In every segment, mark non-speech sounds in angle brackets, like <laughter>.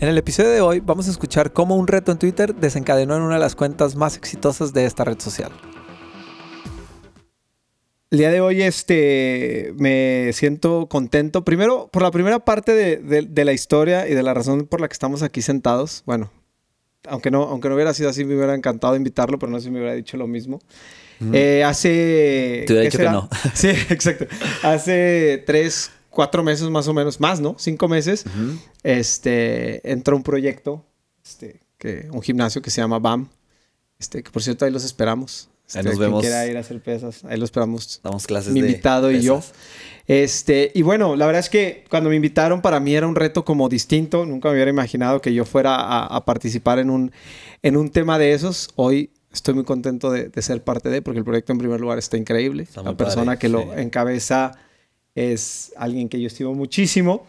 En el episodio de hoy vamos a escuchar cómo un reto en Twitter desencadenó en una de las cuentas más exitosas de esta red social. El día de hoy este, me siento contento, primero por la primera parte de, la historia y de la razón por la que estamos aquí sentados. Bueno, aunque no, aunque no hubiera sido así, me hubiera encantado invitarlo, pero no sé si me hubiera dicho lo mismo. Eh, hace... Te hubiera dicho que no. <laughs> Sí, exacto. Hace tres, cuatro meses más o menos, más, ¿no? Cinco meses, este, entró un proyecto, este, que, un gimnasio que se llama BAM, este, que por cierto ahí los esperamos. Ahí nos vemos. quiera ir a hacer pesas, ahí lo esperamos. Damos clases Mi invitado y yo. Este, y bueno, la verdad es que cuando me invitaron para mí era un reto como distinto. Nunca me hubiera imaginado que yo fuera a, participar en un, en un tema de esos. Hoy estoy muy contento de, ser parte de, porque el proyecto en primer lugar está increíble. la persona que lo encabeza es alguien que yo estimo muchísimo.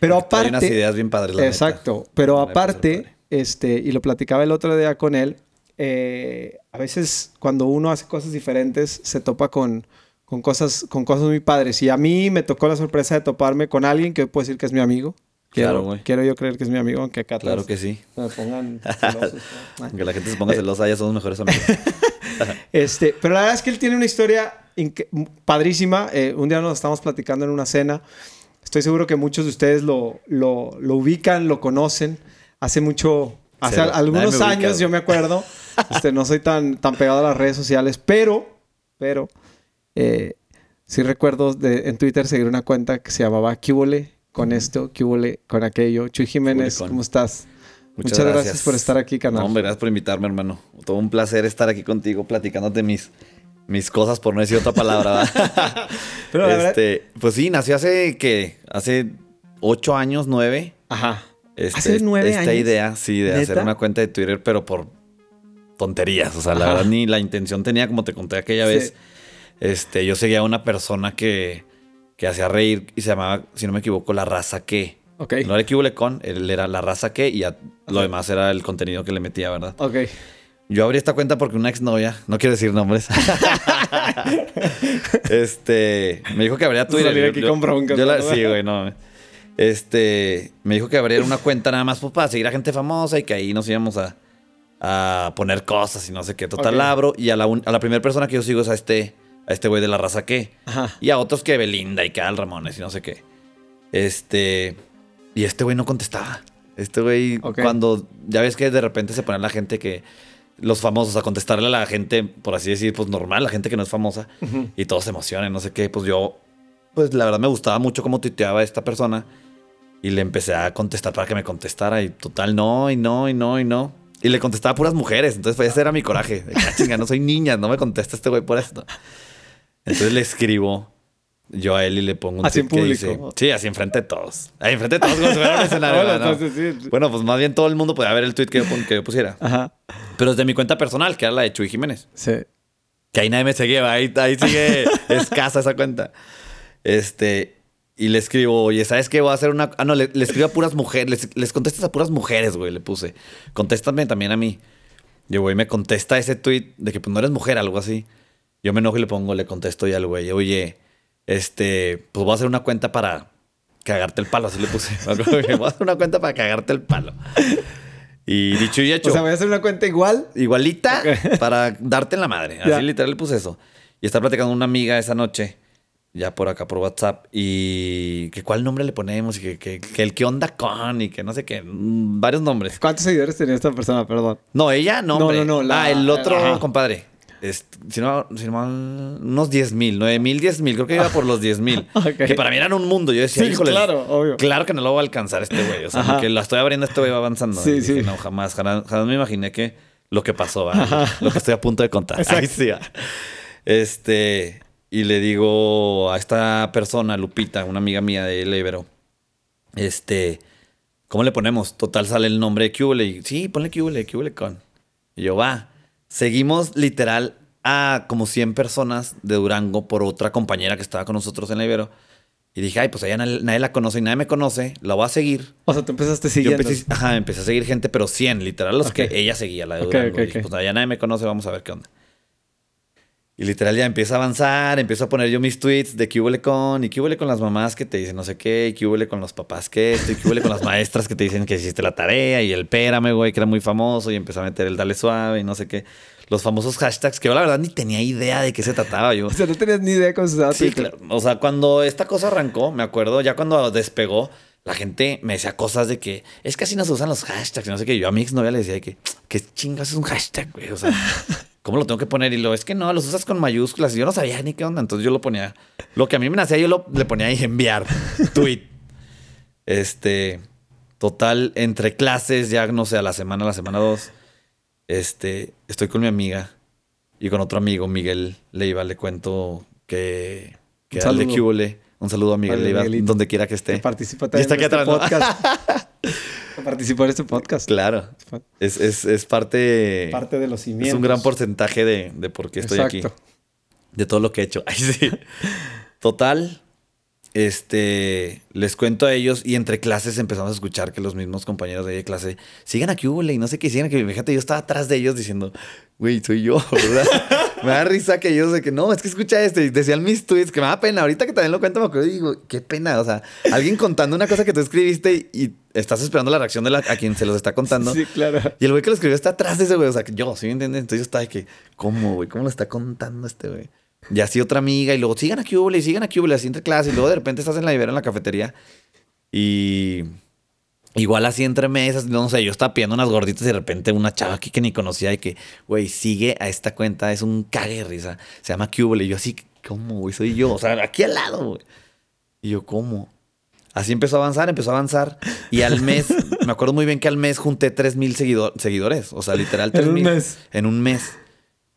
Pero aparte... Hay unas ideas bien padres. La exacto. Pero aparte, este, y lo platicaba el otro día con él, eh, a veces cuando uno hace cosas diferentes se topa con, con, cosas, con cosas muy padres. Y a mí me tocó la sorpresa de toparme con alguien que puedo decir que es mi amigo. Quiero, claro, güey. Quiero yo creer que es mi amigo, aunque acá Claro que sí. Me pongan <laughs> celosos. que la gente se ponga celosa, ya somos mejores amigos. <laughs> este, pero la verdad es que él tiene una historia padrísima. Eh, un día nos estamos platicando en una cena. Estoy seguro que muchos de ustedes lo, lo, lo ubican, lo conocen. Hace mucho, hace algunos años, yo me acuerdo. <laughs> Este, no soy tan, tan pegado a las redes sociales, pero, pero, eh, sí recuerdo de, en Twitter seguir una cuenta que se llamaba Cubole con esto, Cubole con aquello. Chuy Jiménez, ¿cómo estás? Muchas, gracias. por estar aquí, canal. No, gracias por invitarme, hermano. Todo un placer estar aquí contigo platicándote mis, mis cosas, por no decir otra palabra. <laughs> Pero este, Pues sí, nació hace, ¿qué? Hace ocho años, nueve. Ajá. Este, hace nueve esta idea, sí, de hacer una cuenta de Twitter, pero por tonterías. O sea, la verdad ni la intención tenía, como te conté aquella vez. Este, yo seguía a una persona que, que hacía reír y se llamaba, si no me equivoco, La Raza Que. Ok. No era equivocé con, él era La Raza Que y lo demás era el contenido que le metía, ¿verdad? Ok. Yo abrí esta cuenta porque una exnovia, no quiero decir nombres, <laughs> este, me dijo que abría Twitter. aquí con bronca. sí, güey, no. Este, me dijo que abría una cuenta nada más pues, para seguir a gente famosa y que ahí nos íbamos a, a poner cosas y no sé qué. Total, abro y a la, a la primera persona que yo sigo es a este a este güey de la raza que. Y a otros que Belinda y que Al Ramones y no sé qué. Este. Y este güey no contestaba. Este güey, cuando ya ves que de repente se pone la gente que. Los famosos a contestarle a la gente, por así decir, pues normal, la gente que no es famosa. Y todos se emocionan, no sé qué. Pues yo, pues la verdad me gustaba mucho cómo tuiteaba esta persona. Y le empecé a contestar para que me contestara. Y total, no, y no, y no, y no. Y le contestaba a puras mujeres. Entonces, pues, ese era mi coraje. De, ah, chinga, no soy niña, no me contesta este güey por esto. Entonces le escribo yo a él y le pongo un así en público. sí, así enfrente de todos. Ahí enfrente de todos como si fuera un escenario. bueno, pues más bien todo el mundo podía ver el tweet que yo, pusiera. Ajá. Pero desde mi cuenta personal, que era la de Chuy Jiménez. Sí. Que ahí nadie me seguía, ahí, ahí sigue <laughs> escasa esa cuenta. Este, y le escribo, oye, ¿sabes qué? Voy a hacer una. Ah, no, le, escribo a puras mujeres. Les, les, contestas a puras mujeres, güey, le puse. Contéstame también a mí. Y güey me contesta ese tweet de que pues no eres mujer, algo así. Yo me enojo y le pongo, le contesto y al güey, oye, este, pues voy a hacer una cuenta para cagarte el palo. Así le puse. <laughs> voy a hacer una cuenta para cagarte el palo. Y dicho y <laughs> hecho. O sea, voy a hacer una cuenta igual. Igualita <laughs> para darte en la madre. Así literal le puse eso. Y está platicando una amiga esa noche ya por acá por WhatsApp y que cuál nombre le ponemos y que, que, el que onda con y que no sé qué, mm, varios nombres. ¿Cuántos seguidores tenía esta persona, perdón? No, ella, no, no, no, no Ah, el otro compadre. Si, no, si no, unos 10 mil, 9 mil, 10 mil, creo que iba por los 10 mil. <laughs> Que para mí eran un mundo. Yo decía, sí, claro, obvio. Claro que no lo va a alcanzar este güey. O sea, que la estoy abriendo, este güey va avanzando. Sí, sí. no, jamás, jamás, me imaginé que lo que pasó, lo que estoy a punto de contar. sí, este, y le digo a esta persona, Lupita, una amiga mía de Lebero, Este, ¿cómo le ponemos? Total sale el nombre de Cubole. Y sí, ponle Cubole, Cubole con. Y yo, va. Seguimos literal a como 100 personas de Durango por otra compañera que estaba con nosotros en la Ibero. Y dije, ay, pues allá nadie, la conoce y nadie me conoce, la voy a seguir. O sea, tú empezaste Yo siguiendo. empecé, ajá, empecé a seguir gente, pero 100, literal, los que ella seguía, la de Ok, Durango. ok, Y dije, pues allá nadie me conoce, vamos a ver qué onda. Y literal ya empieza a avanzar, empiezo a poner yo mis tweets de qué huele con, y qué huele con las mamás que te dicen no sé qué, y qué huele con los papás que esto, y qué huele con las maestras que te dicen que hiciste la tarea, y el pérame, güey, que era muy famoso, y empecé a meter el dale suave, y no sé qué. Los famosos hashtags que yo la verdad ni tenía idea de qué se trataba yo. <laughs> O sea, no tenías ni idea cómo se usaba Sí, claro. O sea, cuando esta cosa arrancó, me acuerdo, ya cuando despegó, la gente me decía cosas de que es que así no se usan los hashtags y no sé qué. Yo a mi exnovia le decía de que, ¿qué chingas es un hashtag, güey? O sea, <laughs> ¿cómo lo tengo que poner? Y lo es que no, los usas con mayúsculas. Y yo no sabía ni qué onda. Entonces yo lo ponía, lo que a mí me nacía, yo lo, le ponía ahí enviar, <laughs> tweet. Este, total, entre clases, ya no sé, a la semana, a la semana dos, este, estoy con mi amiga y con otro amigo, Miguel Leiva, le cuento que, que de. Un saludo a Miguel Vale, Leiva, donde quiera que Que esté. participa Ya también está en aquí este atrás, ¿no? <laughs> participó en este podcast. Claro. Es, es, es parte, Parte de los cimientos. Es un gran porcentaje de, de por qué estoy aquí. De todo lo que he hecho. <laughs> Ay, sí. Total. Este, les cuento a ellos y entre clases empezamos a escuchar que los mismos compañeros de clase sigan aquí, Ule, y no sé qué, sigan aquí. Fíjate, yo estaba atrás de ellos diciendo, güey, soy yo, <laughs> ¿verdad? me da risa que ellos de que no, es que escucha esto y decían mis tweets que me da pena. Ahorita que también lo cuento, me acuerdo y digo, qué pena. O sea, alguien contando una cosa que tú escribiste y, y estás esperando la reacción de la, a quien se los está contando. Sí, claro. Y el güey que lo escribió está atrás de ese güey. O sea, que yo, ¿sí me entiendes? Entonces yo estaba de que, ¿cómo, güey? ¿Cómo lo está contando este güey? Y así otra amiga. Y luego, sigan a Cubole, y sigan a Cubole, así entre clases. Y luego de repente estás en la Ibero en la cafetería. Y igual así entre mesas. No sé, yo estaba pidiendo unas gorditas y de repente una chava aquí que ni conocía y que, güey, sigue a esta cuenta. Es un cague de risa. Se llama Cubole. Y yo así, ¿cómo, güey? Soy yo. O sea, aquí al lado, güey. Y yo, ¿cómo? Así empezó a avanzar, empezó a avanzar. Y al mes, me acuerdo muy bien que al mes junté 3 mil seguidores. O sea, literal, En 3 un mil. mes. En un mes.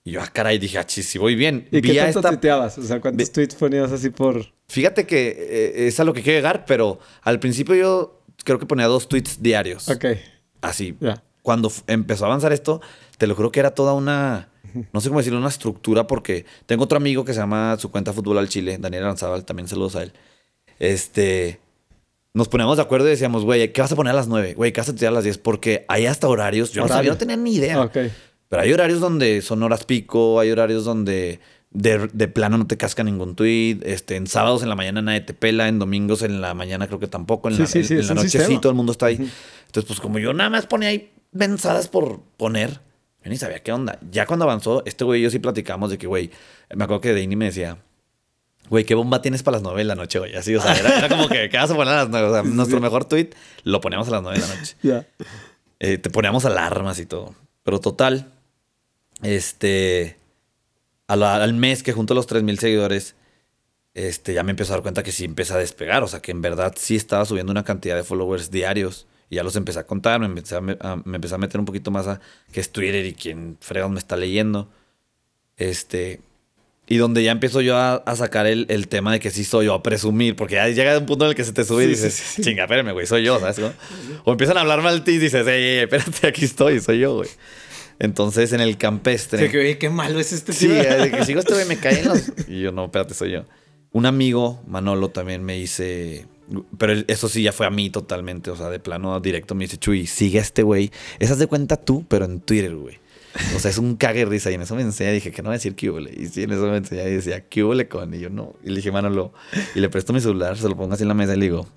Y yo, ah, caray, dije, ah, chis, si voy bien. ¿Y Vi qué a tanto esta- tuiteabas? O sea, ¿cuántos Vi- tweets ponías así por...? Fíjate que eh, es a lo que quiero llegar, pero al principio yo creo que ponía dos tweets diarios. Ok, Así. Cuando empezó a avanzar esto, te lo juro que era toda una. No sé cómo decirlo, una estructura, porque tengo otro amigo que se llama su cuenta Fútbol al Chile, Daniel Aranzábal, también saludos a él. Este. Nos poníamos de acuerdo y decíamos, güey, ¿qué vas a poner a las 9? Güey, ¿qué vas a tuitear a las 10? Porque hay hasta horarios. Yo no, sabía, no tenía ni idea. Pero hay horarios donde son horas pico, hay horarios donde de, de plano no te casca ningún tweet. Este, en sábados en la mañana nadie te pela, en domingos en la mañana creo que tampoco, en Sí, la, sí, en- sí, en es la un noche sí, todo el mundo está ahí. Entonces, pues como yo nada más ponía ahí mensadas por poner, yo ni sabía qué onda. Ya cuando avanzó, este güey y yo sí platicamos de que, güey, me acuerdo que Deini me decía, güey, ¿qué bomba tienes para las 9 de la noche, güey? Así, o sea, era, era como que, ¿qué vas a poner a las 9? O sea, nuestro mejor tweet lo poníamos a las 9 de la noche. Ya. Eh, te poníamos alarmas y todo. Pero total, este, a la- al mes que junto a los 3000 seguidores, este, ya me empecé a dar cuenta que sí empieza a despegar. O sea, que en verdad sí estaba subiendo una cantidad de followers diarios. Y ya los empecé a contar, me empecé a, me- a- me empecé a meter un poquito más a qué es Twitter y quién fregón me está leyendo. Este, y donde ya empiezo yo a, a sacar el, el tema de que sí soy yo, a presumir, porque ya llega un punto en el que se te sube y dices, sí, sí, sí. chinga, espérame, güey, soy yo, ¿sabes? O empiezan a hablar mal de ti y dices, ey, ey, espérate, aquí estoy, soy yo, güey. Entonces en el campestre. Sí, que, oye, qué malo es este Sí, tío. de que sigo este güey, me caen los. <laughs> Y yo, no, espérate, soy yo. Un amigo, Manolo, también me dice. Pero eso sí ya fue a mí totalmente. O sea, de plano directo me dice, Chuy, sigue a este güey. Esas de cuenta tú, pero en Twitter, güey. O sea, es un cague risa. Y en eso me enseña, dije, que no voy a decir que hubo. Y sí, en eso me enseña y decía, que hubo con. Y yo, no. Y le dije, Manolo. Y le presto mi celular, se lo pongo así en la mesa y le digo,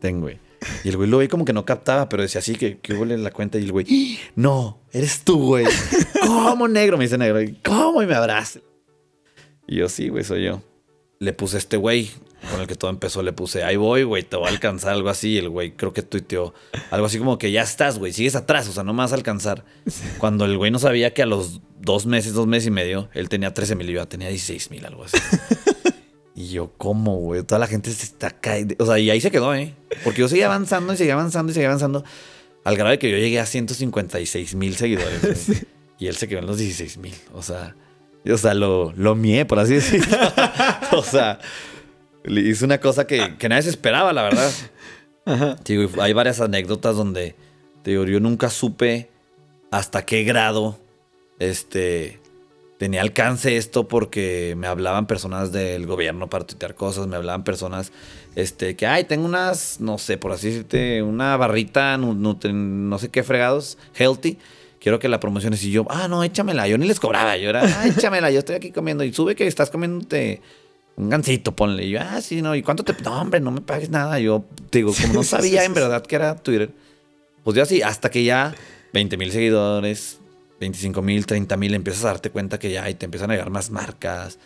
ten, güey. Y el güey lo vi como que no captaba, pero decía así que, que hubo en la cuenta. Y el güey, no, eres tú, güey. <laughs> ¿Cómo negro? Me dice negro. "¿Y ¿Cómo? Y me abraza. Y yo, sí, güey, soy yo. Le puse a este güey con el que todo empezó. Le puse, ahí voy, güey, te voy a alcanzar, algo así. Y el güey creo que tuiteó algo así como que ya estás, güey, sigues atrás, o sea, no me vas a alcanzar. Cuando el güey no sabía que a los dos meses, dos meses y medio, él tenía 13 mil y yo tenía 16 mil, algo así. <laughs> Y yo, ¿cómo, güey? Toda la gente se está cayendo. O sea, y ahí se quedó, ¿eh? Porque yo seguía avanzando y seguía avanzando y seguía avanzando. Al grado de que yo llegué a 156 mil seguidores. <laughs> Y él se quedó en los 16 mil. O sea, o sea, lo, lo mié, por así decirlo. <laughs> o sea, le hice una cosa que, que nadie se esperaba, la verdad. Ajá. Digo, hay varias anécdotas donde, digo, yo nunca supe hasta qué grado, este, tenía alcance esto porque me hablaban personas del gobierno para tuitear cosas, me hablaban personas este, que, ay, tengo unas, no sé, por así decirte, una barrita, no, sé qué fregados, healthy. Quiero que la promociones. Y yo, ah, no, échamela. Yo ni les cobraba. Yo era, ah, <laughs> échamela, yo estoy aquí comiendo. Y sube que estás comiéndote un gancito, ponle. Y yo, ah, sí, no. ¿Y cuánto te.? No, hombre, no me pagues nada. Yo, digo, como no <laughs> sabía en verdad que era Twitter, pues yo así, hasta que ya 20 mil seguidores, 25 mil, 30 mil, empiezas a darte cuenta que ya y te empiezan a llegar más marcas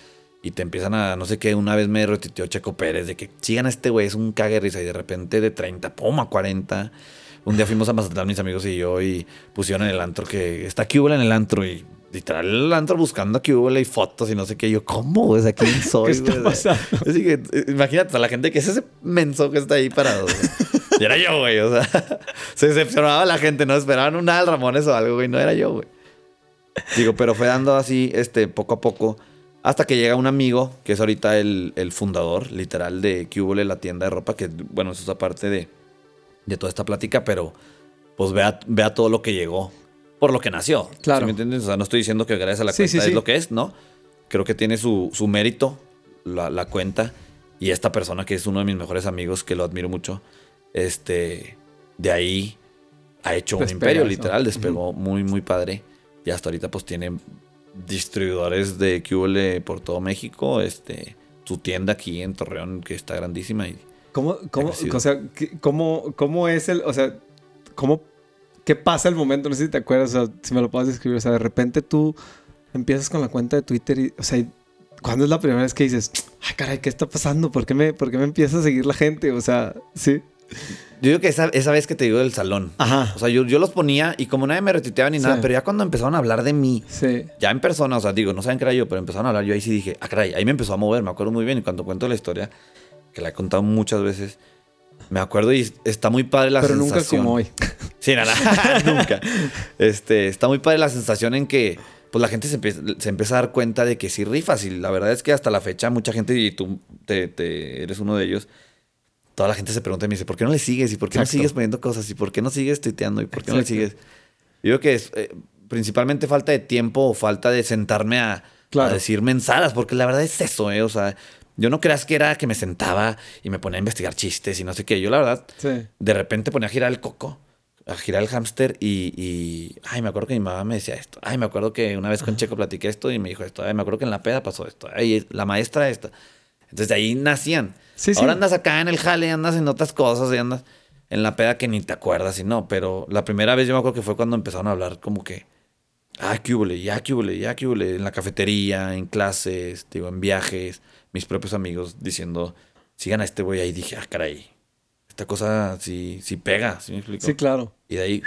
y te empiezan a, no sé qué, una vez me retuiteó Checo Pérez de que sigan a este güey, es un cague risa y de repente de 30, pum, a 40. Un día fuimos a Mazatlán mis amigos y yo y pusieron en el antro que está Cubela en el antro y literal el antro buscando a Cubela y fotos y no sé qué. Yo, ¿cómo? ¿A ¿Quién <laughs> soy? ¿Qué está pasando? Así que eh, imagínate a la gente que es ese menso que está ahí parado. y era yo, güey. O sea, <laughs> se decepcionaba la gente, no esperaban un Al Ramones o algo, güey. No era yo, güey. Digo, pero fue dando así, este, poco a poco. Hasta que llega un amigo, que es ahorita el, fundador, literal, de Cubole, la tienda de ropa, que, bueno, eso es aparte de, de toda esta plática, pero pues vea, vea todo lo que llegó por lo que nació. Claro. ¿Me entiendes? O sea, no estoy diciendo que gracias a la cuenta es lo que es, ¿no? Creo que tiene su, su mérito la, la, cuenta. Y esta persona que es uno de mis mejores amigos, que lo admiro mucho, este, de ahí ha hecho un imperio, literal, despegó muy, muy padre. Y hasta ahorita pues tiene distribuidores de QL por todo México. Este, su tienda aquí en Torreón que está grandísima. Y ¿Cómo, cómo, o sea, cómo, cómo es el, o sea, cómo, qué pasa el momento? No sé si te acuerdas, o sea, si me lo puedes describir. O sea, de repente tú empiezas con la cuenta de Twitter y, o sea, ¿cuándo es la primera vez que dices, ay, caray, ¿qué está pasando? ¿Por qué me, por qué me empieza a seguir la gente? O sea, sí. Yo digo que esa, esa, vez que te digo del salón. Ajá. O sea, yo, yo los ponía y como nadie me retuiteaba ni nada, pero ya cuando empezaron a hablar de mí, sí. ya en persona, o sea, digo, no saben qué era yo, pero empezaron a hablar, yo ahí sí dije, ah, caray, ahí me empezó a mover, me acuerdo muy bien. Y cuando cuento la historia, que la he contado muchas veces, me acuerdo y está muy padre la sensación. Pero nunca como hoy. <laughs> Sí, nada, <laughs> nunca. Este, está muy padre la sensación en que pues la gente se empieza, se empieza a dar cuenta de que sí rifas. Y la verdad es que hasta la fecha mucha gente, y tú te, te eres uno de ellos, toda la gente se pregunta y me dice, ¿por qué no le sigues? ¿Y por qué no sigues poniendo cosas? ¿Y por qué no sigues tuiteando? ¿Y por qué no le sigues? Yo creo que es eh, principalmente falta de tiempo o falta de sentarme a, decir mensadas, porque la verdad es eso, ¿eh? O sea, yo no creas que era que me sentaba y me ponía a investigar chistes y no sé qué. Yo, la verdad, de repente ponía a girar el coco, a girar el hámster y, y, Ay, me acuerdo que mi mamá me decía esto. Ay, me acuerdo que una vez con Checo platiqué esto y me dijo esto. Ay, me acuerdo que en la peda pasó esto. Ay, la maestra esta. Entonces de ahí nacían. Ahora andas acá en el jale, andas en otras cosas y andas en la peda que ni te acuerdas y no. Pero la primera vez yo me acuerdo que fue cuando empezaron a hablar como que, ah, qué hubo, ya qué hubo, ya qué hubo, en la cafetería, en clases, digo, en viajes, mis propios amigos diciendo, sigan a este güey ahí. Dije, ah, caray, esta cosa sí, sí pega, ¿sí me explico? Sí, claro. Y de ahí...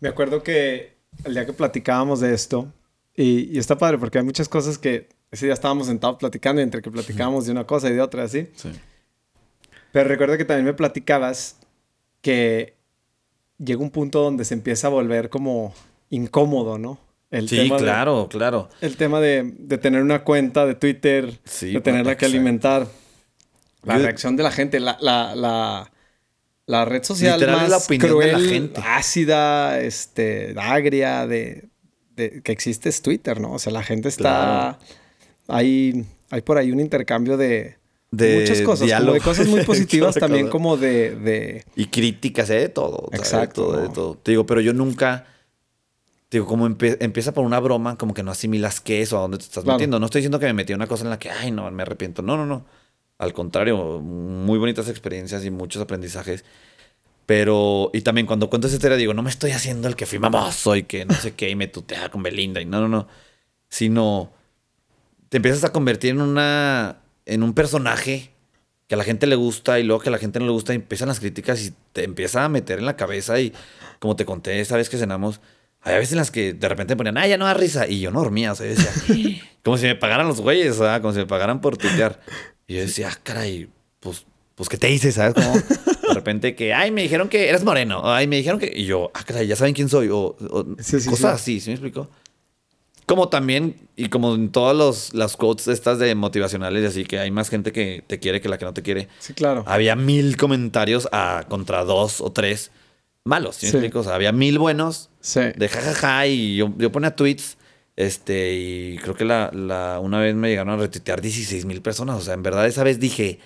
Me acuerdo que el día que platicábamos de esto, y, y está padre porque hay muchas cosas que ese día estábamos sentados platicando entre que platicábamos de una cosa y de otra, así. Sí. Pero recuerdo que también me platicabas que llega un punto donde se empieza a volver como incómodo, ¿no? El sí, claro, claro. El tema de, de, tener una cuenta de Twitter, de tenerla que alimentar. La reacción de la gente, la, la, la, la red social más la cruel, de la gente. ácida, este, agria de, de, que existe es Twitter, ¿no? O sea, la gente está... Hay, hay por ahí un intercambio de, de muchas cosas, como de cosas muy <laughs> positivas también como de, Y críticas, ¿eh? de todo. Exacto. De todo, Te digo, pero yo nunca... digo, como empieza por una broma, como que no asimilas qué es o a dónde te estás metiendo. No estoy diciendo que me metí una cosa en la que, ay, no, me arrepiento. No, no, no. Al contrario, muy bonitas experiencias y muchos aprendizajes. Pero, y también cuando cuento esa historia, digo, no me estoy haciendo el que fui mamoso y que no sé qué, y me tutea con Belinda, y no, no, no. Sino, te empiezas a convertir en una en un personaje que a la gente le gusta y luego que a la gente no le gusta y empiezan las críticas y te empieza a meter en la cabeza y como te conté esa vez que cenamos, hay veces en las que de repente ponían, ah, ya no da risa y yo no dormía, o sea, decía, <laughs> como si me pagaran los güeyes, ¿sabes? como si me pagaran por tuitear. Y yo decía, ah, caray, pues, pues, ¿qué te hice? ¿Sabes? Como de repente que, ay, me dijeron que eres moreno, ay, me dijeron que, y yo, ah, caray, ya saben quién soy, o, cosas así, ¿sí me explico? Como también, y como en todas los, las quotes estas de motivacionales, así que hay más gente que te quiere que la que no te quiere. Sí, claro. Había mil comentarios a, contra dos o tres malos, ¿sí Sí. explico? O sea, había mil buenos Sí. de jajaja y yo, yo ponía tweets este y creo que la, la- una vez me llegaron a retuitear 16 mil personas. O sea, en verdad esa vez dije,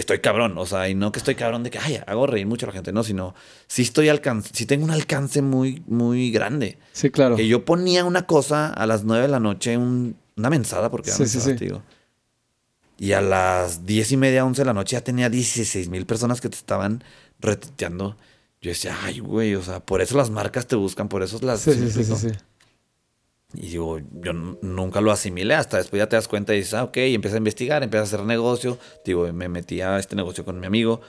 estoy cabrón. O sea, y no que estoy cabrón de que, ay, hago reír mucho a la gente. No, sino, sí estoy alcance, sí tengo un alcance muy, muy grande. Sí, claro. Que yo ponía una cosa a las 9 de la noche, un- una mensada, porque Sí, sí, mensada, sí. te digo. Y a las 10 y media, 11 de la noche ya tenía 16 mil personas que te estaban retuiteando. Yo decía, ay, güey, o sea, por eso las marcas te buscan, por eso las... Sí, ¿sí sí, sí, sí, sí. Y digo, yo nunca lo asimilé, hasta después ya te das cuenta y dices, ah, ok, y empiezas a investigar, empiezas a hacer negocio. Digo, me metí a este negocio con mi amigo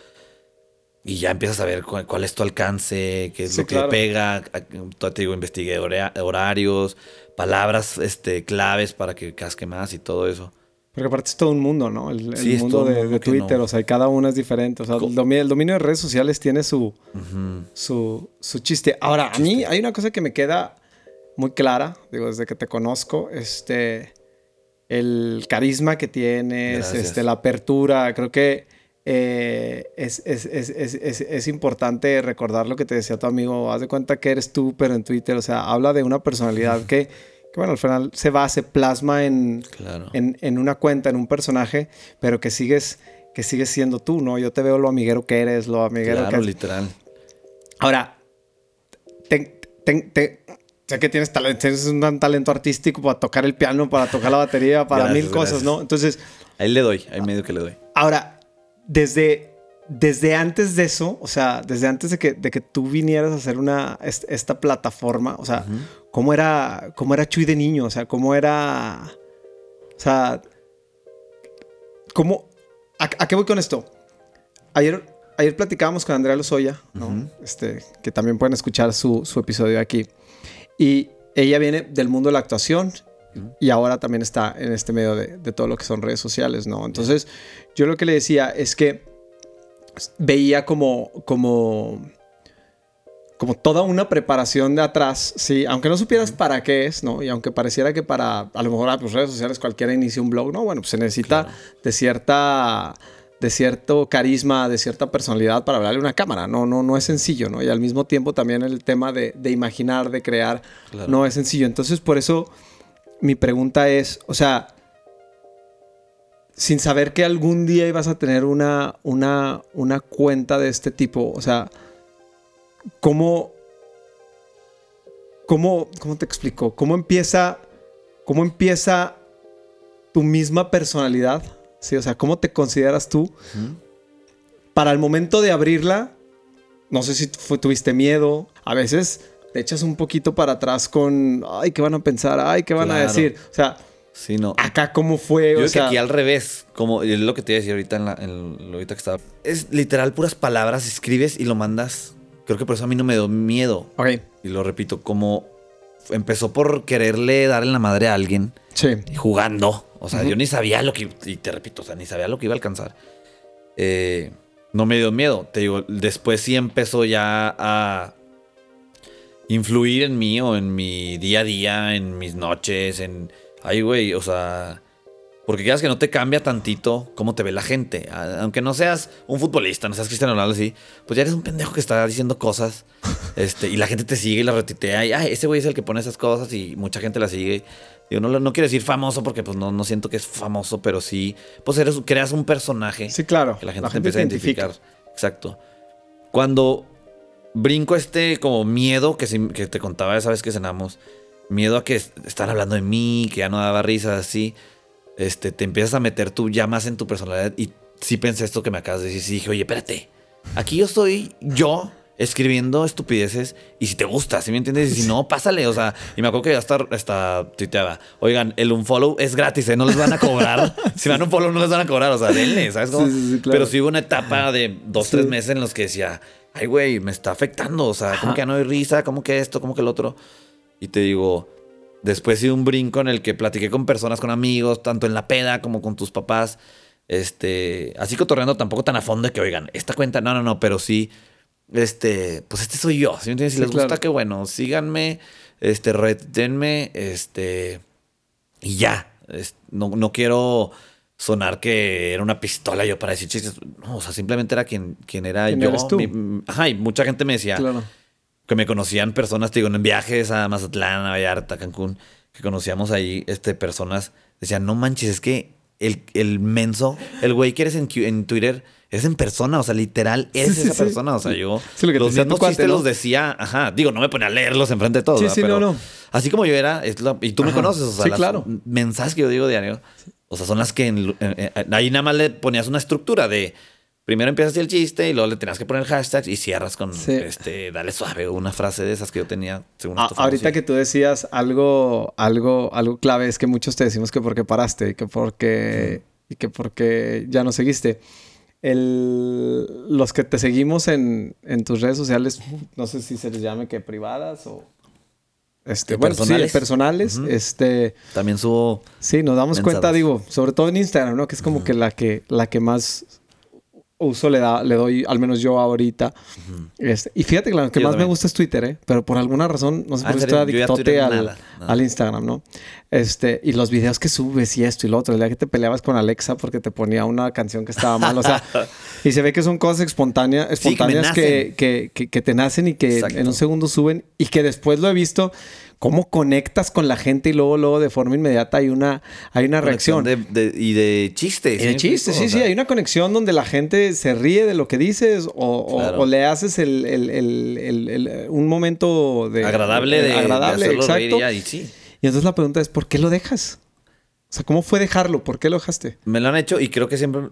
y ya empiezas a ver cuál, cuál es tu alcance, qué es Sí, lo que claro. pega. Te digo, investigué horarios, palabras este, claves para que casque más y todo eso. Porque aparte es todo un mundo, ¿no? El, Sí, mundo de, de Twitter, no. o sea, cada uno es diferente. O sea, el dominio, el dominio de redes sociales tiene su, Ujú. su, su chiste. Ahora, a mí hay una cosa que me queda muy clara, digo, desde que te conozco, este, el carisma que tienes, Gracias. este, la apertura, creo que eh, es, es, es, es, es, es importante recordar lo que te decía tu amigo, haz de cuenta que eres tú, pero en Twitter, o sea, habla de una personalidad que, que, bueno, al final se va, se plasma en, Claro. en, en una cuenta, en un personaje, pero que sigues, que sigues siendo tú, ¿no? Yo te veo lo amiguero que eres, lo amiguero Claro, que literal. Ahora, te- te- te- sé que tienes talento, tienes un talento artístico para tocar el piano, para tocar la batería, para Gracias, mil cosas, gracias. ¿no? Entonces, Ahí le doy, ahí medio que le doy. ahora, desde, desde antes de eso, o sea, desde antes de que, de que tú vinieras a hacer una, est- esta plataforma, o sea, ¿cómo, era, ¿cómo era Chuy de niño? O sea, ¿cómo era... O sea, ¿cómo... ¿A, a qué voy con esto? Ayer, ayer platicábamos con Andrea Lozoya, ¿no? Este, que también pueden escuchar su, su episodio aquí. Y ella viene del mundo de la actuación y ahora también está en este medio de, de todo lo que son redes sociales, ¿no? Entonces, yo lo que le decía es que veía como, como, como toda una preparación de atrás, sí, aunque no supieras para qué es, ¿no? Y aunque pareciera que para, a lo mejor, a pues, redes sociales cualquiera inicia un blog, ¿no? Bueno, pues se necesita Claro. de cierta de cierto carisma, de cierta personalidad para hablarle a una cámara. No, no, no es sencillo, ¿no? Y al mismo tiempo también el tema de, de imaginar, de crear, Claro. no es sencillo. Entonces, por eso mi pregunta es, o sea, sin saber que algún día ibas a tener una, una, una cuenta de este tipo, o sea, ¿cómo, cómo, cómo te explico? ¿Cómo empieza, cómo empieza tu misma personalidad? Sí, o sea, ¿cómo te consideras tú? Para el momento de abrirla, no sé si fue- tuviste miedo, a veces te echas un poquito para atrás con, ay, ¿qué van a pensar? Ay, ¿qué van a decir? O sea, Sí, no. acá cómo fue, Yo o creo sea, que aquí al revés, como es lo que te iba a decir ahorita en, la, en lo ahorita que estaba. Es literal puras palabras, escribes y lo mandas. Creo que por eso a mí no me dio miedo. Ok, Y lo repito, como empezó por quererle darle la madre a alguien sí, jugando. O sea, yo ni sabía lo que. Y te repito, o sea, ni sabía lo que iba a alcanzar. Eh, no me dio miedo. Te digo, después sí empezó ya a influir en mí o en mi día a día, en mis noches, en. Ay, güey, o sea. Porque quieras que no te cambia tantito cómo te ve la gente. Aunque no seas un futbolista, no seas Cristiano Ronaldo así, pues ya eres un pendejo que está diciendo cosas. <laughs> Este, y la gente te sigue y la retitea. Y ay, ese güey es el que pone esas cosas y mucha gente la sigue. Digo, no, no quiero decir famoso porque pues no, no siento que es famoso, pero sí, pues eres, creas un personaje sí, claro. que la gente te empieza a identificar. Exacto. Cuando brinco este como miedo que, sí- que te contaba esa vez que cenamos, miedo a que est- están hablando de mí, que ya no daba risas así, este, te empiezas a meter tú ya más en tu personalidad y sí pensé esto que me acabas de decir, sí dije, oye, espérate, aquí yo soy yo escribiendo estupideces y si te gusta, ¿sí me entiendes? Y si no, pásale, o sea, y me acuerdo que ya hasta, hasta tuiteaba, oigan, el unfollow es gratis, ¿eh? No les van a cobrar, <laughs> si van a un follow no les van a cobrar, o sea, denle, ¿sabes cómo? Sí, sí, sí, claro. Pero sí hubo una etapa de dos, tres meses en los que decía, ay, güey, me está afectando. O sea, como que ya no hay risa, como que esto, como que el otro. Y te digo, después sí un brinco en el que platiqué con personas, con amigos, tanto en la peda como con tus papás. Este, así cotorreando tampoco tan a fondo de que, oigan, esta cuenta, no, no, no, pero sí, este, pues este soy yo. ¿sí me entiendes? Si Sí, les gusta, claro. qué bueno, síganme, este, retenme, este, y ya. Es- no, no quiero sonar que era una pistola yo para decir chistes. No, o sea, simplemente era quien, quien era ¿Quién yo. eres tú? Mi- ajá, y mucha gente me decía Claro. que me conocían personas, te digo, en viajes a Mazatlán, a Vallarta, Cancún, que conocíamos ahí este, personas, decían, no manches, es que el, el menso, el güey que eres en, en Twitter, eres en persona, o sea, literal, eres Sí, sí, esa sí. persona, o sea, yo Sí, lo que los mismos chistes ¿no? los decía, ajá, digo, no me ponía a leerlos enfrente de todos, Sí, ¿verdad? sí, pero no, no. así como yo era, es la- y tú me conoces, o sea, Sí, las claro. mensajes que yo digo diario, o sea, son las que en- en- en- ahí nada más le ponías una estructura de primero empiezas el chiste y luego le tenías que poner hashtags y cierras con Sí. este dale suave una frase de esas que yo tenía según A- ahorita que tú decías algo, algo, algo clave es que muchos te decimos que porque paraste y que porque, y que porque ya no seguiste. El, los que te seguimos en, en tus redes sociales, no sé si se les llame que privadas o este, ¿Que bueno, personales? sí, personales, este, también subo sí, nos damos cuenta, digo, sobre todo en Instagram, ¿no? Que es como que la que, la que más uso le da, le doy, al menos yo ahorita. Este, y fíjate que la que Yo más me gusta es Twitter, ¿eh? Pero por alguna razón, no sé Ah, por qué ¿en estoy adictote al, nada, nada. al Instagram, ¿no? Este, y los videos que subes y esto y lo otro. El día que te peleabas con Alexa porque te ponía una canción que estaba mal. O sea, <laughs> y se ve que son cosas espontáneas, Sí, que me espontáneas que, que, que- que te nacen y que Exacto. en un segundo suben y que después lo he visto. Cómo conectas con la gente y luego, luego de forma inmediata hay una, hay una reacción. de, de- y de chistes Y de ¿sí me chistes, sí, sí, hay una conexión donde la gente se ríe de lo que dices o, o- Claro. o le haces el, el- el- un momento de... agradable de, agradable, reír exacto. y sí Y entonces la pregunta es, ¿por qué lo dejas? O sea, ¿cómo fue dejarlo? ¿Por qué lo dejaste? me lo han hecho y creo que siempre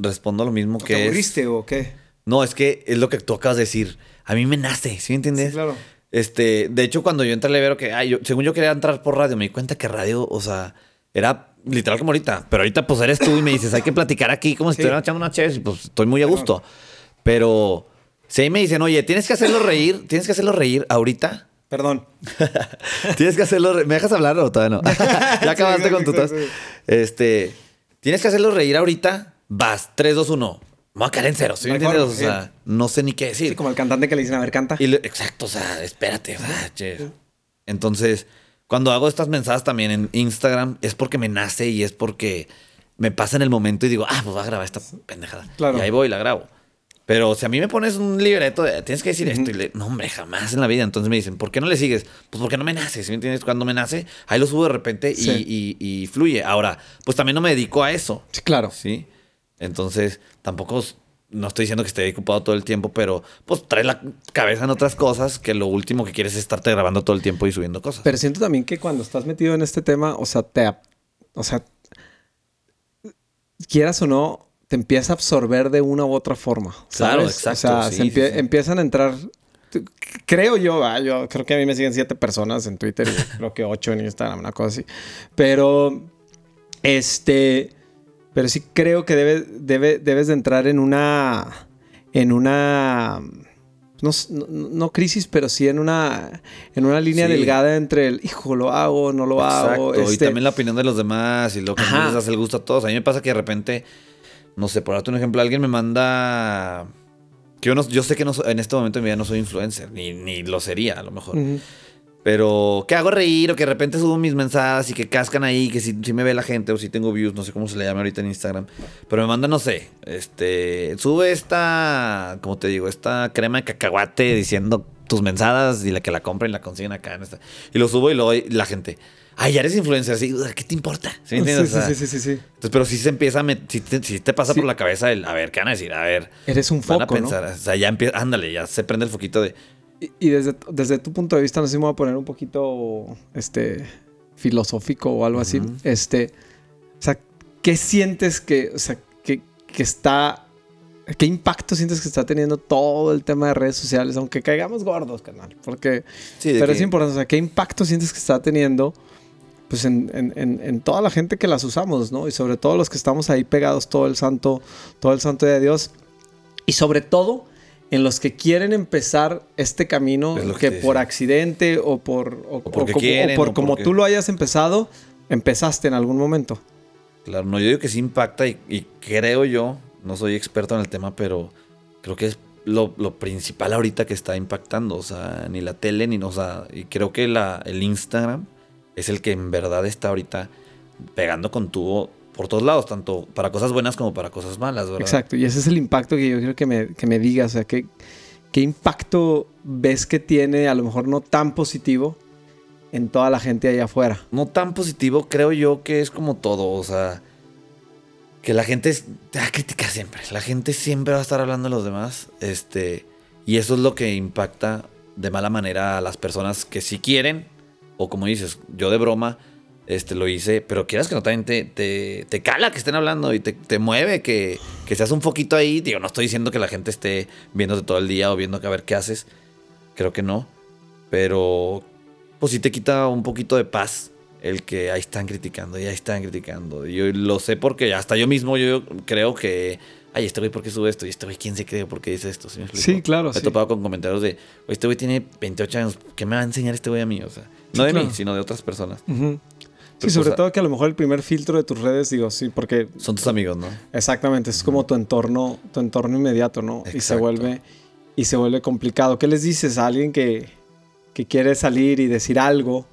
respondo lo mismo que ¿Te es aburriste o qué? no es que es lo que tú acabas de decir a mí me nace ¿sí me entiendes? Sí, claro. Este, de hecho, cuando yo entré al Levero, que ay, yo, según yo quería entrar por radio, me di cuenta que radio, o sea, era literal como ahorita. Pero ahorita, pues eres tú y me dices, hay que platicar aquí como si Sí. estuvieran echando una chévere y pues estoy muy a gusto. Pero si ahí me dicen, oye, tienes que hacerlo reír, tienes que hacerlo reír ahorita. Perdón. <laughs> Tienes que hacerlo reír. ¿Me dejas hablar o todavía no? <laughs> <laughs> ya acabaste Sí, con tu tos. Este, tienes que hacerlo reír ahorita. Vas, 3, 2, 1. Me voy a caer en cero. O sí. sea, no sé ni qué decir. Sí, como el cantante que le dicen, a ver, canta. Y le- exacto, o sea, espérate. o sea, che. Entonces, cuando hago estas mensajes también en Instagram, es porque me nace y es porque me pasa en el momento y digo, ah, pues voy a grabar esta pendejada. Claro. Y ahí voy y la grabo. Pero si a mí me pones un libreto de tienes que decir esto y le, no, hombre, jamás en la vida. Entonces me dicen, ¿por qué no le sigues? Pues porque no me nace. ¿Sí me entiendes? Cuando me nace, ahí lo subo de repente y, y- y fluye. Ahora, pues también no me dedico a eso. Sí, claro. ¿sí? Entonces, tampoco no estoy diciendo que esté ocupado todo el tiempo, pero pues trae la cabeza en otras cosas que lo último que quieres es estarte grabando todo el tiempo y subiendo cosas. Pero siento también que cuando estás metido en este tema, o sea, te... O sea, quieras o no, te empieza a absorber de una u otra forma. Claro, exacto, O sea, sí, se empie- sí, sí. empiezan a entrar... Creo yo, ah, yo creo que a mí me siguen siete personas en Twitter y <laughs> creo que ocho en Instagram, una cosa así. Pero, este... Pero sí creo que debe, debe, debes de entrar en una... En una... No, no- crisis, pero sí en una, en una línea Sí. delgada entre el, hijo, lo hago, no lo hago. Exacto. Y este, también la opinión de los demás y lo que no les hace el gusto a todos. A mí me pasa que de repente, no sé, por darte un ejemplo, alguien me manda. Que yo, no, yo sé que no en este momento de mi vida no soy influencer, ni, ni lo sería a lo mejor. Ujú. Pero que hago reír o que de repente subo mis mensajes y que cascan ahí, que si, si me ve la gente o si tengo views, no sé cómo se le llama ahorita en Instagram. Pero me mandan, no sé, este, sube esta, como te digo, esta crema de cacahuate diciendo tus mensadas y la que la compren y la consiguen acá. En esta. Y lo subo y luego la gente, ay, ya eres influencer, sí, ¿qué te importa? ¿Sí? Sí, O sea, sí, sí, sí, sí. Entonces, pero sí se empieza a sí te, sí te pasa por la cabeza el, a ver, ¿qué van a decir? A ver, Eres un van a foco, ¿no? pensar, o sea, ya empieza, ándale, ya se prende el foquito de, Y, y desde, desde tu punto de vista, no sé si me voy a poner un poquito este, filosófico o algo así. Ujú. Este, o sea, ¿qué sientes que, o sea, que, que está... ¿Qué impacto sientes que está teniendo todo el tema de redes sociales? Aunque caigamos gordos, canal. Porque... sí, Pero que- es importante. O sea, ¿qué impacto sientes que está teniendo pues en, en- en- en toda la gente que las usamos, ¿no? Y sobre todo los que estamos ahí pegados todo el santo, todo el santo de Dios. Y sobre todo en los que quieren empezar este camino Es que, por accidente o por, o, O porque o como- quieren, o por como porque- tú lo hayas empezado, empezaste en algún momento. Claro, no, yo digo que sí impacta y, y creo yo, no soy experto en el tema, pero creo que es lo, lo principal ahorita que está impactando, o sea, ni la tele, ni, o sea, y creo que la, el Instagram es el que en verdad está ahorita pegando con tubo por todos lados, tanto para cosas buenas como para cosas malas, ¿verdad? Exacto, y ese es el impacto que yo quiero que me, que me digas, o sea, ¿qué, ¿qué impacto ves que tiene, a lo mejor no tan positivo, en toda la gente allá afuera? No tan positivo, creo yo que es como todo, o sea, que la gente te va a criticar siempre, la gente siempre va a estar hablando de los demás, este, y eso es lo que impacta de mala manera a las personas que sí quieren, o como dices, yo de broma, este, lo hice, pero quieras que no también te, te, cala que estén hablando y te, te mueve, que, que seas un poquito ahí. Digo, no estoy diciendo que la gente esté viéndote todo el día o viendo a ver qué haces. Creo que no. Pero, pues sí te quita un poquito de paz el que ahí están criticando, y ahí están criticando. Yo lo sé porque hasta yo mismo yo creo que, ay, este güey, ¿por qué sube esto? Y este güey, ¿quién se cree? ¿Por qué dice esto? ¿Sí, claro. Me he topado con comentarios de, este güey tiene 28 años, ¿qué me va a enseñar este güey a mí? O sea, no de mí, sino de otras personas. Sí, sobre todo que a lo mejor el primer filtro de tus redes, digo, sí, porque... Son tus amigos, ¿no? Exactamente, es como tu entorno, tu entorno inmediato, ¿no? Y se vuelve, y se vuelve complicado. ¿Qué les dices a alguien que, que quiere salir y decir algo?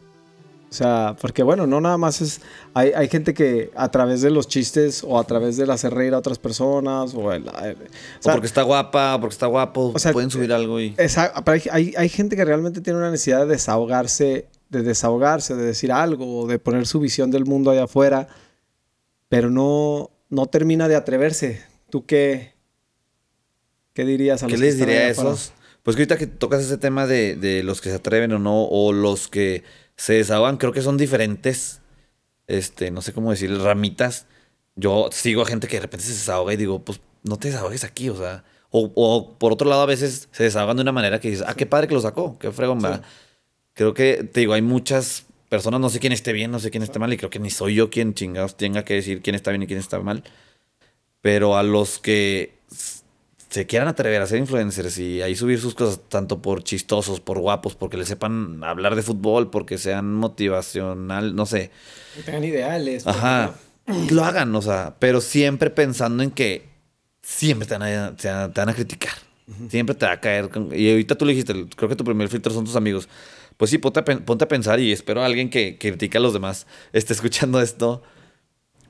O sea, porque bueno, no nada más es... Hay, hay gente que a través de los chistes o a través del hacer reír a otras personas o... El, o, porque está guapa, porque está guapo, o sea, pueden subir algo y... Exacto, pero hay, hay gente que realmente tiene una necesidad de desahogarse de desahogarse, de decir algo, de poner su visión del mundo allá afuera, pero no, no termina de atreverse. ¿Tú qué, qué dirías a los ¿Qué les diría a esos? Pues que ahorita que tocas ese tema de, de, los que se atreven o no, o los que se desahogan, creo que son diferentes, este, no sé cómo decir, ramitas. Yo sigo a gente que de repente se desahoga y digo, pues no te desahogues aquí, o sea. O, o por otro lado, a veces se desahogan de una manera que dices, ah, qué padre que lo sacó, qué fregón, sí creo que, te digo, hay muchas personas, no sé quién esté bien, no sé quién esté mal, y creo que ni soy yo quien chingados tenga que decir quién está bien y quién está mal. Pero a los que se quieran atrever a ser influencers y ahí subir sus cosas, tanto por chistosos, por guapos, porque le sepan hablar de fútbol, porque sean motivacional, no sé. Que tengan ideales. Ajá. Lo hagan, o sea, pero siempre pensando en que siempre te van a, te van a criticar. Siempre te va a caer. y ahorita tú le dijiste, creo que tu primer filtro son tus amigos pues sí, ponte a, pensar y espero a alguien que, que critique a los demás esté escuchando esto.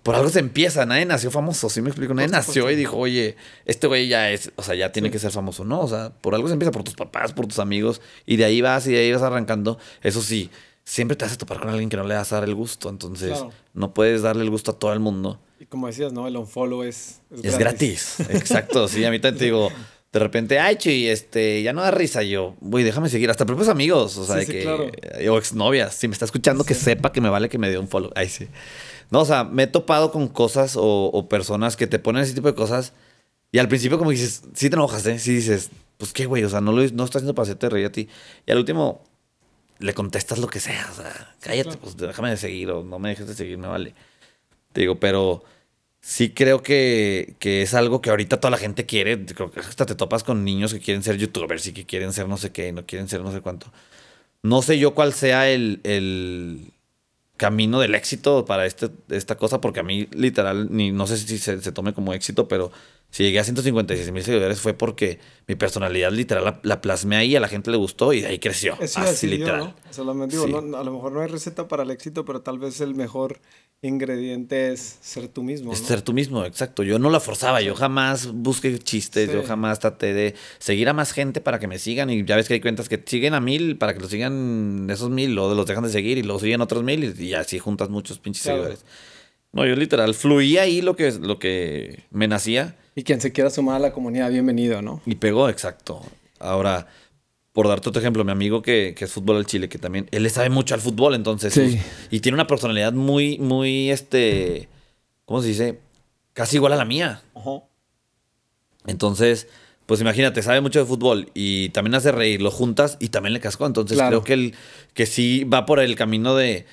Por algo se empieza, nadie nació famoso, ¿sí me explico? Nadie nació y dijo, oye, este güey ya es, o sea, ya tiene que ser famoso. No, o sea, por algo se empieza por tus papás, por tus amigos, y de ahí vas y de ahí vas arrancando. Eso sí, siempre te vas a topar con alguien que no le vas a dar el gusto, entonces no puedes darle el gusto a todo el mundo. Y como decías, ¿no? El unfollow es, es, gratis. Exacto, sí, a mí también te digo, <laughs> de repente, ay, chi, este, ya no da risa. yo, güey, déjame seguir. Hasta propios amigos, o sea, de que. O exnovias. Si me está escuchando, que sepa que me vale que me dé un follow. Ay, sí. No, o sea, me he topado con cosas o, personas que te ponen ese tipo de cosas. Y al principio, como dices, sí te enojas, ¿eh? Sí dices, pues qué, güey, o sea, no lo no estás haciendo para hacerte reír a ti. Y al último, le contestas lo que sea, o sea, cállate, pues déjame de seguir o no me dejes de seguir, me vale. Te digo, pero sí creo que, es algo que ahorita toda la gente quiere. Creo que hasta te topas con niños que quieren ser youtubers y que quieren ser no sé qué, no quieren ser no sé cuánto. No sé yo cuál sea el, camino del éxito para este, esta cosa, porque a mí literal, ni no sé si se, se tome como éxito, pero si llegué a 156 mil seguidores fue porque mi personalidad literal la, plasmé ahí, a la gente le gustó y de ahí creció. así literal. a lo mejor no hay receta para el éxito, pero tal vez el mejor ingrediente es ser tú mismo. Es ser tú mismo, exacto. Yo no la forzaba, yo jamás busqué chistes, yo jamás traté de seguir a más gente para que me sigan y ya ves que hay cuentas que siguen a mil para que lo sigan esos mil, luego los dejan de seguir y los siguen otros mil y, así juntas muchos pinches seguidores. No, yo literal fluía ahí lo que, lo que me nacía y quien se quiera sumar a la comunidad, bienvenido, ¿no? Y pegó, exacto. Ahora, por darte otro ejemplo, mi amigo que, es fútbol al Chile, que también, él le sabe mucho al fútbol, entonces. Sí. y tiene una personalidad muy, muy, este, ¿cómo se dice? Casi igual a la mía. Ajá. Entonces, pues imagínate, sabe mucho de fútbol y también hace reír, lo juntas y también le cascó. Entonces creo que, el, que sí va por el camino de,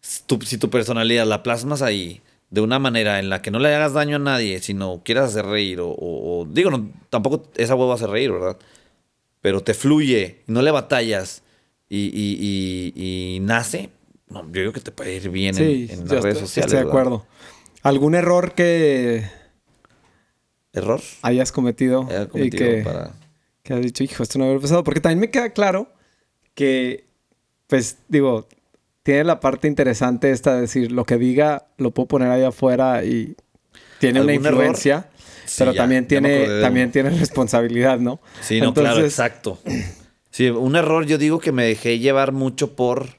si tu personalidad la plasmas ahí de una manera en la que no le hagas daño a nadie, sino quieras hacer reír o, digo, no, tampoco esa huevo hace reír, ¿verdad? Pero te fluye, no le batallas y, y, nace, no, yo creo que te puede ir bien en, las redes sociales. Estoy de acuerdo. ¿Algún error que... ¿Error? Hayas cometido, y que, que has dicho, hijo, esto no había pasado. Porque también me queda claro que, pues, digo, tiene la parte interesante esta de decir, lo que diga lo puedo poner ahí afuera y tiene una influencia, pero también tiene también tiene responsabilidad, ¿no? Sí, no, claro, exacto. Sí, un error yo digo que me dejé llevar mucho por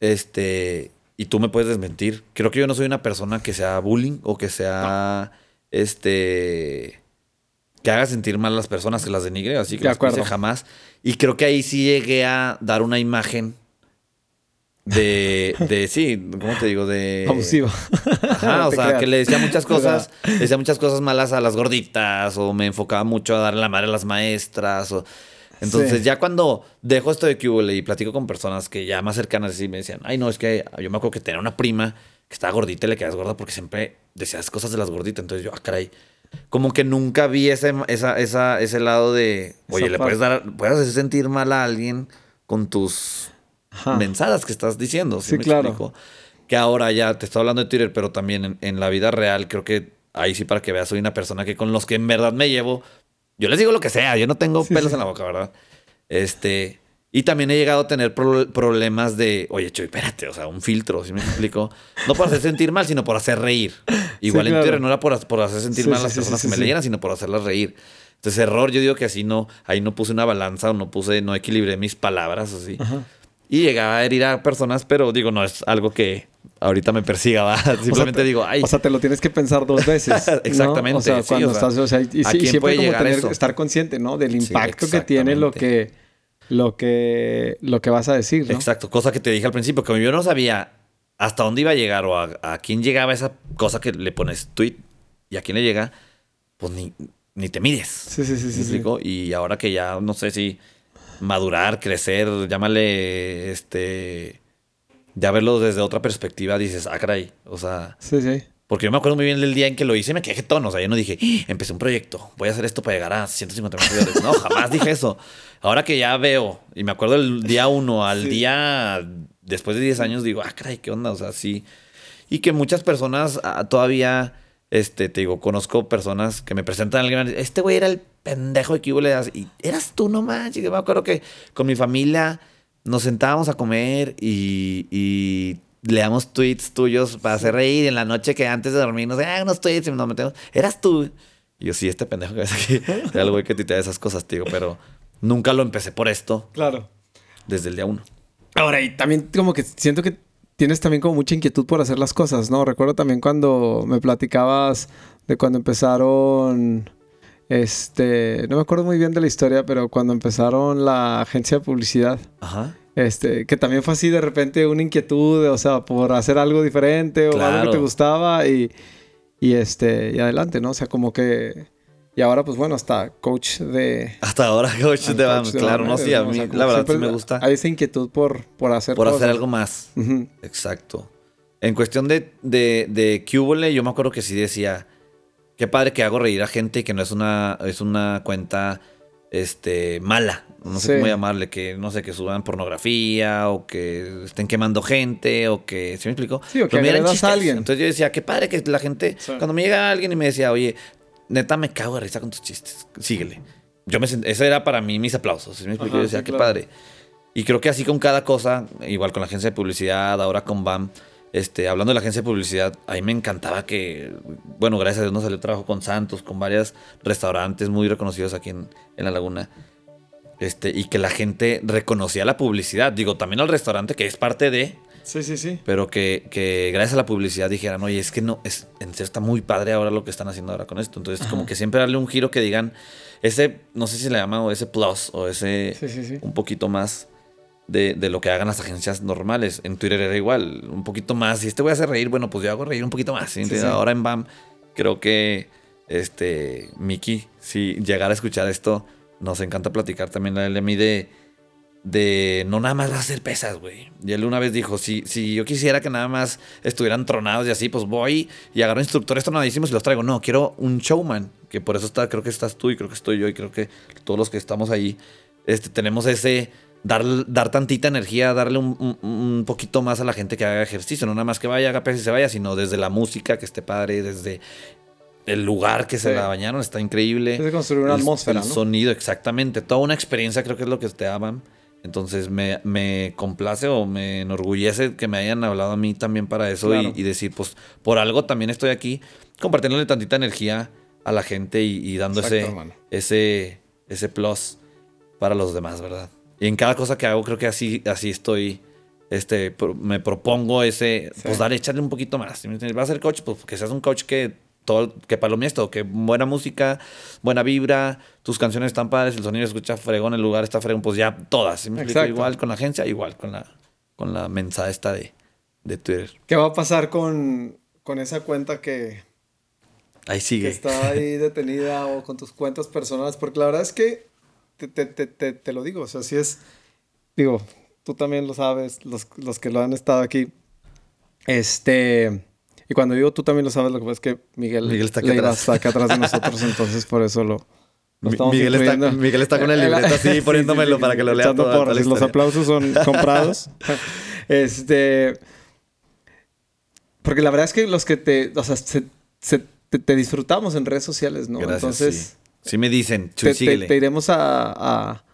este y tú me puedes desmentir. Creo que yo no soy una persona que sea bullying o que sea este que haga sentir mal a las personas, que las denigre, así que las jamás. Y creo que ahí sí llegué a dar una imagen de, de sí, ¿cómo te digo? De... Abusivo. Ajá, <laughs> o sea, que le decía muchas cosas, le decía muchas cosas malas a las gorditas, o me enfocaba mucho a darle la madre a las maestras, o... Entonces, ya cuando dejo esto de QL y platico con personas que ya más cercanas y me decían, ay, no, es que yo me acuerdo que tenía una prima que estaba gordita y le quedas gorda porque siempre decías cosas de las gorditas. Entonces yo, ah, caray, como que nunca vi ese, esa, esa, ese lado de, oye, le puedes dar, puedes hacer sentir mal a alguien con tus mensadas que estás diciendo. ¿sí, claro. Que ahora ya te estoy hablando de Twitter, pero también en, la vida real creo que ahí sí para que veas soy una persona que con los que en verdad me llevo, yo les digo lo que sea, yo no tengo pelos en la boca, ¿verdad? Este, y también he llegado a tener problemas de, oye, Choy, espérate, o sea, un filtro, si me explico? No por hacer sentir mal, sino por hacer reír. Igual en Twitter no era por, hacer sentir mal a las personas que me leyeran, sino por hacerlas reír. Entonces, error, yo digo que así no, ahí no puse una balanza o no puse, no equilibré mis palabras así. Y llegaba a herir a personas, pero digo, no es algo que ahorita me persiga, ¿va? <laughs> Simplemente digo, ay. O sea, te lo tienes que pensar dos veces. <laughs> Exactamente. O sea, cuando estás, o sea, y, siempre como tener, estar consciente, ¿no? Del impacto que tiene lo que lo que, lo que vas a decir. ¿no? Exacto, cosa que te dije al principio, que yo no sabía hasta dónde iba a llegar o a, quién llegaba esa cosa que le pones tweet y a quién le llega, pues ni, ni te mides. Sí, sí, sí. sí, Y ahora que ya no sé si madurar, crecer, llámale este. Ya verlo desde otra perspectiva, dices, ah, caray. O sea. Sí, sí. Porque yo me acuerdo muy bien del día en que lo hice y me quedé tono. O sea, yo no dije, ¡Ah! empecé un proyecto, voy a hacer esto para llegar a 150 mil seguidores. No, jamás dije eso. Ahora que ya veo, y me acuerdo el día uno al día después de 10 años, digo, ah, caray, ¿qué onda? O sea, sí. Y que muchas personas ah, todavía, este, te digo, conozco personas que me presentan a alguien, este güey era el pendejo de que y eras tú nomás. Y me acuerdo que con mi familia nos sentábamos a comer y, y leamos tweets tuyos para hacer reír en la noche que antes de dormir nos ah, unos tweets y nos metemos. Eras tú. Y yo, sí, este pendejo que ves aquí. <laughs> Era el güey que te esas cosas, tío, pero nunca lo empecé por esto. Claro. Desde el día uno. Ahora, y también como que siento que tienes también como mucha inquietud por hacer las cosas, ¿no? Recuerdo también cuando me platicabas de cuando empezaron. Este, no me acuerdo muy bien de la historia, pero cuando empezaron la agencia de publicidad. Ajá. Este, que también fue así de repente una inquietud, o sea, por hacer algo diferente o algo que te gustaba y, y este, y adelante, ¿no? O sea, como que... Y ahora, pues bueno, hasta coach de... Hasta ahora <laughs> coach de BAM, claro, no, sí, a mí la verdad sí me gusta. Hay esa inquietud por, por hacer Por hacer algo más. Exacto. En cuestión de, de, de Cubole, yo me acuerdo que sí decía, qué padre que hago reír a gente y que no es una, es una cuenta este, mala no sé cómo llamarle, que no sé, que suban pornografía o que estén quemando gente o que, ¿sí me explico? Sí, o que a alguien. Entonces yo decía, qué padre que la gente, cuando me llega alguien y me decía, oye, neta me cago de risa con tus chistes, síguele. Yo me ese era para mí mis aplausos, ¿sí me explico? yo decía, qué padre. Y creo que así con cada cosa, igual con la agencia de publicidad, ahora con BAM, este, hablando de la agencia de publicidad, a mí me encantaba que, bueno, gracias a Dios nos salió trabajo con Santos, con varios restaurantes muy reconocidos aquí en, en La Laguna. Este, y que la gente reconocía la publicidad. Digo, también al restaurante, que es parte de. Sí, sí, sí. Pero que, que gracias a la publicidad dijeran, oye, es que no, es, en serio está muy padre ahora lo que están haciendo ahora con esto. Entonces, como que siempre darle un giro que digan, ese, no sé si le llaman, o ese plus, o ese un poquito más de, de, lo que hagan las agencias normales. En Twitter era igual, un poquito más. Si este voy a hacer reír, bueno, pues yo hago reír un poquito más. Ahora en BAM, creo que este, Mickey, si llegara a escuchar esto nos encanta platicar también a él a mí de, de no nada más va a hacer pesas, güey. Y él una vez dijo, si, si yo quisiera que nada más estuvieran tronados y así, pues voy y agarro instructores tronadísimos y los traigo. No, quiero un showman, que por eso está, creo que estás tú y creo que estoy yo y creo que todos los que estamos ahí, este, tenemos ese... Dar, dar tantita energía, darle un, un, poquito más a la gente que haga ejercicio, no nada más que vaya, haga pesas y se vaya, sino desde la música, que esté padre, desde el lugar que se la bañaron está increíble. Es construir una atmósfera. El sonido, exactamente. Toda una experiencia, creo que es lo que te daban. Entonces me, me complace o me enorgullece que me hayan hablado a mí también para eso Claro. y, y decir, pues por algo también estoy aquí compartiéndole tantita energía a la gente y, y dando Exacto, ese, ese, ese plus para los demás, ¿verdad? Y en cada cosa que hago creo que así, así estoy, este, me propongo ese, Sí. pues dar, echarle un poquito más. Si vas a ser coach, pues que seas un coach que todo, que palomies todo, que buena música, buena vibra, tus canciones están padres, el sonido escucha fregón, el lugar está fregón, pues ya todas. ¿sí me explico? Igual con la agencia, igual con la, con la mensaje esta de, de Twitter. ¿Qué va a pasar con, con esa cuenta que, Ahí que sigue. está ahí <laughs> detenida o con tus cuentas personales? Porque la verdad es que te, te, te, te, te lo digo, o sea, si es, digo, tú también lo sabes, los, los que lo han estado aquí. Este, y cuando digo tú también lo sabes, lo que pasa es que Miguel, Miguel está aquí atrás. está acá atrás de <laughs> nosotros, entonces por eso lo, Miguel está-. Miguel está con el libreto así, <laughs> Sí, poniéndomelo para que lo lea toda- toda la Los aplausos son <laughs> comprados. este. Porque la verdad es que los que te. O sea, se- se- te, te disfrutamos en redes sociales, ¿no? Gracias. Entonces. sí. Sí me dicen, te, te- iremos a, a-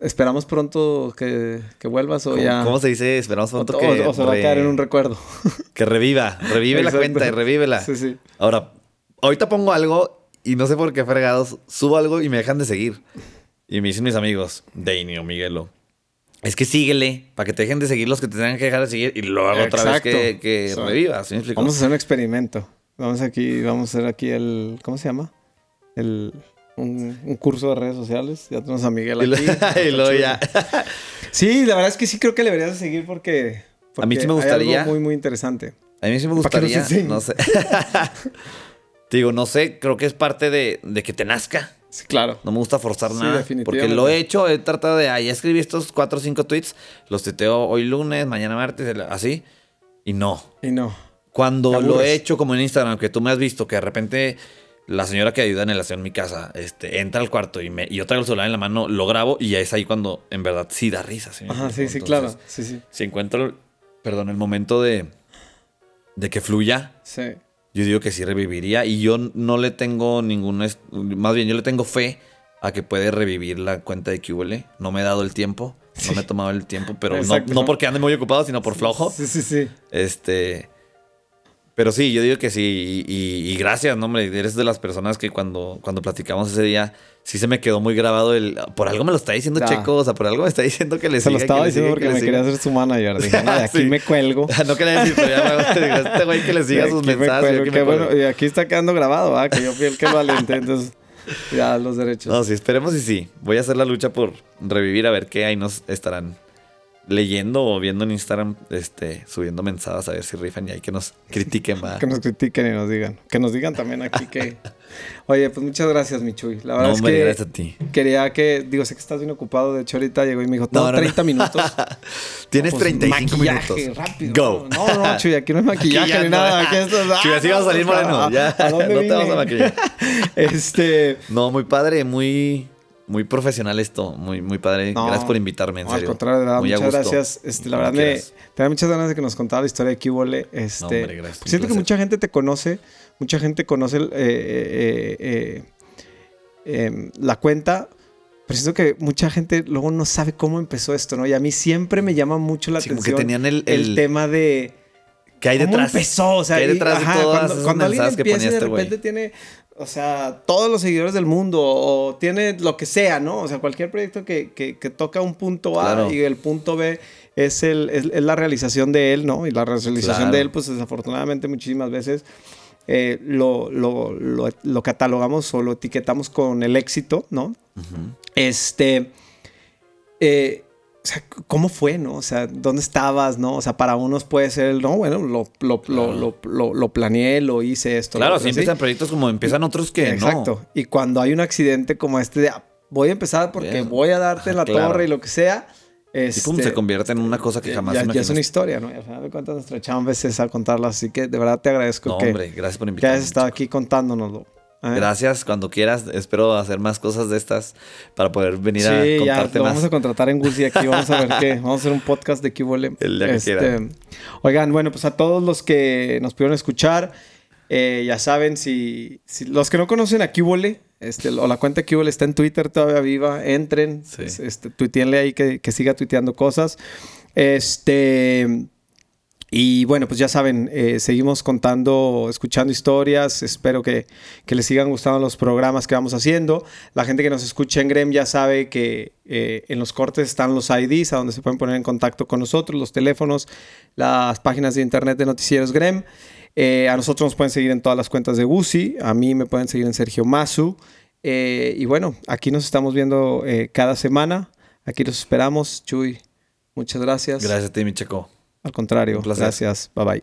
Esperamos pronto que, que vuelvas o ¿Cómo, ya. cómo se dice? Esperamos pronto o- que, o se va a caer en un recuerdo. <laughs> que reviva. Revive la Exacto. cuenta y revívela. Sí, sí. Ahora, ahorita pongo algo y no sé por qué fregados, subo algo y me dejan de seguir. Y me dicen mis amigos, Dani o Miguelo, es que síguele para que te dejen de seguir los que te tengan que dejar de seguir y luego otra vez Exacto. que, que O sea, revivas. ¿sí me explico? Vamos a hacer un experimento. Vamos aquí, vamos a hacer aquí el. ¿Cómo se llama? El. Un, un curso de redes sociales. Ya tenemos a Miguel Y, lo- aquí. <laughs> y luego ya. <laughs> Sí, la verdad es que sí creo que le deberías de seguir porque. A mí sí me porque hay algo gustaría. muy, muy interesante. A mí sí me nos gustaría, enseñes. no sé. <laughs> Te digo, no sé, creo que es parte de, de que te nazca. Sí, claro. No me gusta forzar Sí, nada. Porque lo he hecho, he tratado de. Ah, ya escribí estos cuatro o cinco tweets. Los tuiteo hoy lunes, mañana martes, así. Y no. Y no. Cuando lo he hecho como en Instagram, que tú me has visto, que de repente la señora que ayuda en el aseo en mi casa este, entra al cuarto y, me, y yo traigo el celular en la mano, lo grabo y ya es ahí cuando en verdad sí da risa. ¿sí Ajá, sí, sí, claro. Sí, sí. Si encuentro, perdón, el momento de, de que fluya, Sí. yo digo que sí reviviría y yo no le tengo ningún, est- más bien yo le tengo fe a que puede revivir la cuenta de QL. No me he dado el tiempo, no me he tomado el tiempo, pero no, no porque ande muy ocupado, sino por flojo. Sí, sí, sí. Este, pero sí, yo digo que sí y, y- y gracias, no, hombre, eres de las personas que cuando, cuando platicamos ese día sí se me quedó muy grabado el, por algo me lo está diciendo Ya. Checo, o sea, por algo me está diciendo que le Se lo estaba que diciendo porque que me siga. quería hacer su manager. Dije, no, de <laughs> aquí Sí. me cuelgo. No quería decir, pero ya me este güey que le siga sus me mensajes. me bueno. Y aquí está quedando grabado, ¿ah? Que yo fui el que lo alenté. Entonces, ya los derechos. No, sí, esperemos y sí. Voy a hacer la lucha por revivir a ver qué ahí nos estarán leyendo o viendo en Instagram, este, subiendo mensajes a ver si rifan y hay que nos <laughs> critiquen, va. Que nos critiquen y nos digan. Que nos digan también aquí que. <laughs> Oye, pues muchas gracias, Michuy. La verdad No, es hombre, que gracias a ti. quería que. Digo, sé que estás bien ocupado. De hecho, ahorita llegó y me dijo, No, no, no, no. 30 minutos. <laughs> Tienes Pues, 35 maquillaje, minutos. rápido. Go. No, no, Chuy, aquí no hay maquillaje ni nada. Aquí es- Chuy, así vas a salir no, moreno, ¿a- ya. ¿A dónde No te vas a maquillar. Este. No, muy padre, muy, muy profesional esto. Muy, muy padre. No, gracias por invitarme, en no, serio. Al contrario, de verdad, Muy muchas gusto. gracias. Este, la verdad, me, quieras. tenía muchas ganas de que nos contara la historia de Kibole. Este, No, hombre, gracias, Siento que mucha gente te conoce, mucha gente conoce el, eh, eh, eh, em, la cuenta, pero siento que mucha gente luego no sabe cómo empezó esto, ¿no? Y a mí siempre me llama mucho la Sí, como que atención tenían el, el, el- tema de que hay cómo detrás. empezó, o sea, ¿Qué hay y- detrás de ajá, todas cuando, alguien que empieza ponía y de este repente tiene, o sea, todos los seguidores del mundo o tiene lo que sea, ¿no? O sea, cualquier proyecto que, que- que toca un punto A Claro. y el punto B es, el, es, es la realización de él, ¿no? Y la realización Claro. de él, pues desafortunadamente muchísimas veces eh, lo, lo, lo- lo catalogamos o lo etiquetamos con el éxito, ¿no? Este. eh, o sea, ¿cómo fue, no? O sea, ¿dónde estabas, no? O sea, para unos puede ser, no, bueno, lo, lo, lo, lo, lo- lo planeé, lo hice esto. Claro, ¿sí? empiezan proyectos como empiezan otros que Exacto. Y cuando hay un accidente como este de, ah, voy a empezar porque Bien. voy a darte en la Ajá, claro. torre y lo que sea. no. Y pum, este, se convierte en una cosa que ya- jamás ya, ya es una historia, ¿no? Y al final de cuentas nuestra chamba es esa, contarla. Así que de verdad te agradezco No, que, hombre, gracias por que invitarme. hayas estado chico. aquí contándonoslo. Gracias, cuando quieras. Espero hacer más cosas de estas para poder venir Sí, a ya contarte más. vamos a contratar en Gucci aquí. Vamos a ver qué. <laughs> Vamos a hacer un podcast de Kibole. El día que quiera. Oigan, bueno, pues a todos los que nos pudieron escuchar, eh, ya saben, si, si- los que no conocen a Kibole, Este, o la cuenta que está en Twitter todavía viva. Entren, Sí. este, tuiteenle ahí que, que siga tuiteando cosas. Este. Y bueno, pues ya saben, eh, seguimos contando, escuchando historias. Espero que, que les sigan gustando los programas que vamos haciendo. La gente que nos escucha en Grem ya sabe que eh, en los cortes están los IDs a donde se pueden poner en contacto con nosotros, los teléfonos, las páginas de internet de Noticieros Grem. Eh, a nosotros nos pueden seguir en todas las cuentas de Gucci. A mí me pueden seguir en Sergio Masu. Y bueno, aquí nos estamos viendo cada semana. Aquí los esperamos. Chuy, muchas gracias. Gracias a ti, mi. Al contrario, gracias. Bye bye.